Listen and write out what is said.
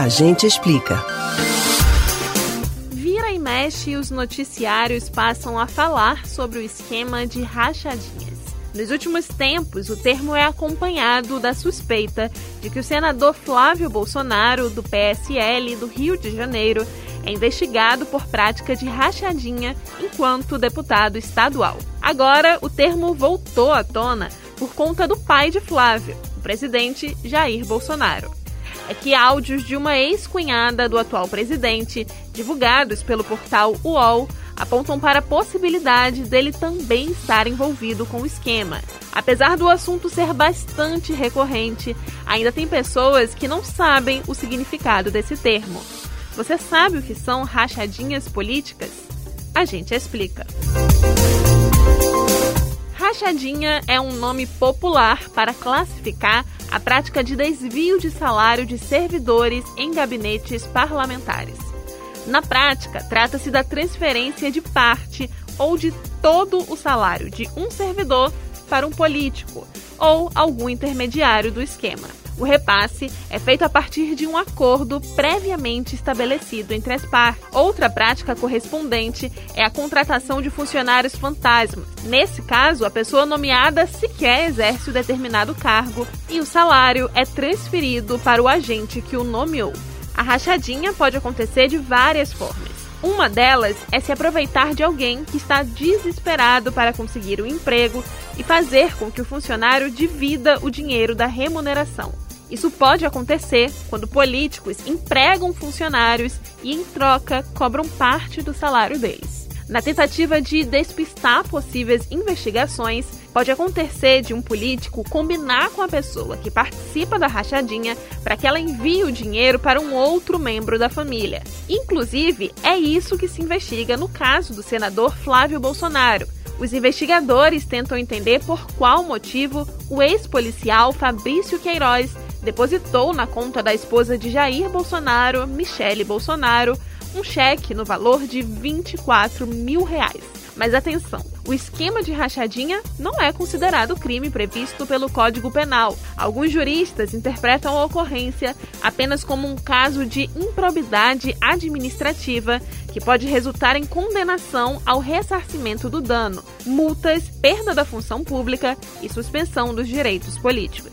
A gente explica. Vira e mexe, os noticiários passam a falar sobre o esquema de rachadinhas. Nos últimos tempos, o termo é acompanhado da suspeita de que o senador Flávio Bolsonaro, do PSL do Rio de Janeiro, é investigado por prática de rachadinha enquanto deputado estadual. Agora, o termo voltou à tona por conta do pai de Flávio, o presidente Jair Bolsonaro. É que áudios de uma ex-cunhada do atual presidente, divulgados pelo portal UOL, apontam para a possibilidade dele também estar envolvido com o esquema. Apesar do assunto ser bastante recorrente, ainda tem pessoas que não sabem o significado desse termo. Você sabe o que são rachadinhas políticas? A gente explica. Rachadinha é um nome popular para classificar a prática de desvio de salário de servidores em gabinetes parlamentares. Na prática, trata-se da transferência de parte ou de todo o salário de um servidor para um político ou algum intermediário do esquema. O repasse é feito a partir de um acordo previamente estabelecido entre as partes. Outra prática correspondente é a contratação de funcionários fantasmas. Nesse caso, a pessoa nomeada sequer exerce o determinado cargo e o salário é transferido para o agente que o nomeou. A rachadinha pode acontecer de várias formas. Uma delas é se aproveitar de alguém que está desesperado para conseguir um emprego e fazer com que o funcionário divida o dinheiro da remuneração. Isso pode acontecer quando políticos empregam funcionários e, em troca, cobram parte do salário deles. Na tentativa de despistar possíveis investigações, pode acontecer de um político combinar com a pessoa que participa da rachadinha para que ela envie o dinheiro para um outro membro da família. Inclusive, é isso que se investiga no caso do senador Flávio Bolsonaro. Os investigadores tentam entender por qual motivo o ex-policial Fabrício Queiroz depositou na conta da esposa de Jair Bolsonaro, Michele Bolsonaro, um cheque no valor de 24 mil reais. Mas atenção, o esquema de rachadinha não é considerado crime previsto pelo Código Penal. Alguns juristas interpretam a ocorrência apenas como um caso de improbidade administrativa que pode resultar em condenação ao ressarcimento do dano, multas, perda da função pública e suspensão dos direitos políticos.